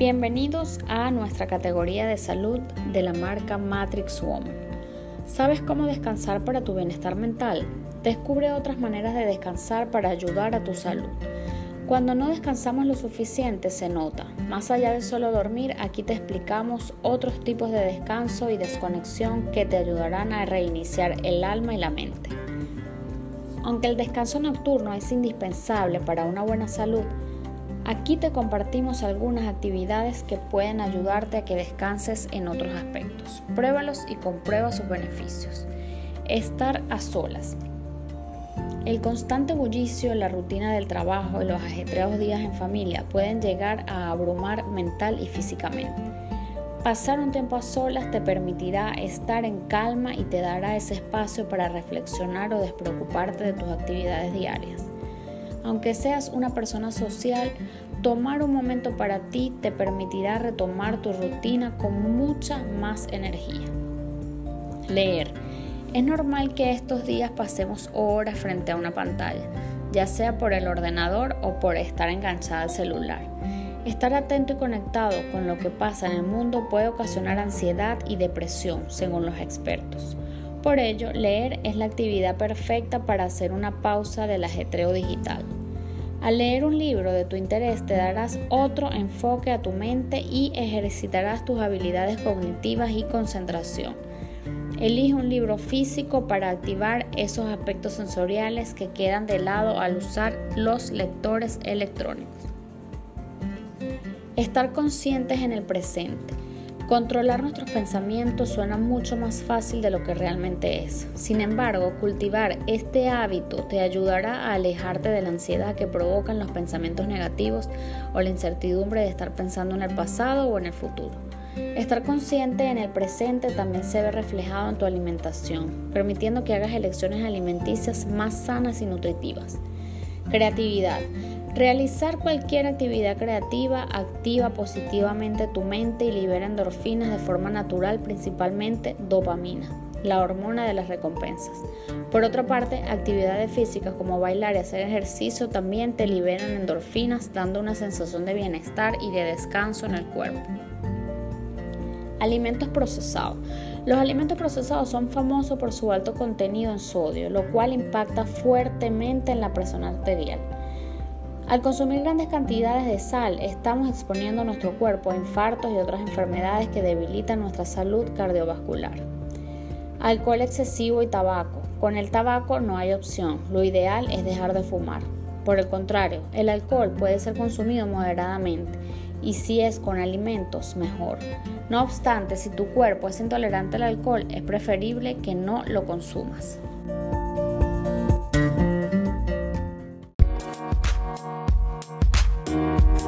Bienvenidos a nuestra categoría de salud de la marca Matrix Woman. ¿Sabes cómo descansar para tu bienestar mental? Descubre otras maneras de descansar para ayudar a tu salud. Cuando no descansamos lo suficiente se nota. Más allá de solo dormir, aquí te explicamos otros tipos de descanso y desconexión que te ayudarán a reiniciar el alma y la mente. Aunque el descanso nocturno es indispensable para una buena salud, Aquí te compartimos algunas actividades que pueden ayudarte a que descanses en otros aspectos. Pruébalos y comprueba sus beneficios. Estar a solas. El constante bullicio, la rutina del trabajo y los ajetreados días en familia pueden llegar a abrumar mental y físicamente. Pasar un tiempo a solas te permitirá estar en calma y te dará ese espacio para reflexionar o despreocuparte de tus actividades diarias. Aunque seas una persona social, tomar un momento para ti te permitirá retomar tu rutina con mucha más energía. Leer. Es normal que estos días pasemos horas frente a una pantalla, ya sea por el ordenador o por estar enganchada al celular. Estar atento y conectado con lo que pasa en el mundo puede ocasionar ansiedad y depresión, según los expertos. Por ello, leer es la actividad perfecta para hacer una pausa del ajetreo digital. Al leer un libro de tu interés te darás otro enfoque a tu mente y ejercitarás tus habilidades cognitivas y concentración. Elige un libro físico para activar esos aspectos sensoriales que quedan de lado al usar los lectores electrónicos. Estar conscientes en el presente. Controlar nuestros pensamientos suena mucho más fácil de lo que realmente es. Sin embargo, cultivar este hábito te ayudará a alejarte de la ansiedad que provocan los pensamientos negativos o la incertidumbre de estar pensando en el pasado o en el futuro. Estar consciente en el presente también se ve reflejado en tu alimentación, permitiendo que hagas elecciones alimenticias más sanas y nutritivas. Creatividad. Realizar cualquier actividad creativa activa positivamente tu mente y libera endorfinas de forma natural, principalmente dopamina, la hormona de las recompensas. Por otra parte, actividades físicas como bailar y hacer ejercicio también te liberan endorfinas, dando una sensación de bienestar y de descanso en el cuerpo. Alimentos procesados. Los alimentos procesados son famosos por su alto contenido en sodio, lo cual impacta fuertemente en la presión arterial. Al consumir grandes cantidades de sal, estamos exponiendo nuestro cuerpo a infartos y otras enfermedades que debilitan nuestra salud cardiovascular. Alcohol excesivo y tabaco. Con el tabaco no hay opción, lo ideal es dejar de fumar. Por el contrario, el alcohol puede ser consumido moderadamente y si es con alimentos, mejor. No obstante, si tu cuerpo es intolerante al alcohol, es preferible que no lo consumas.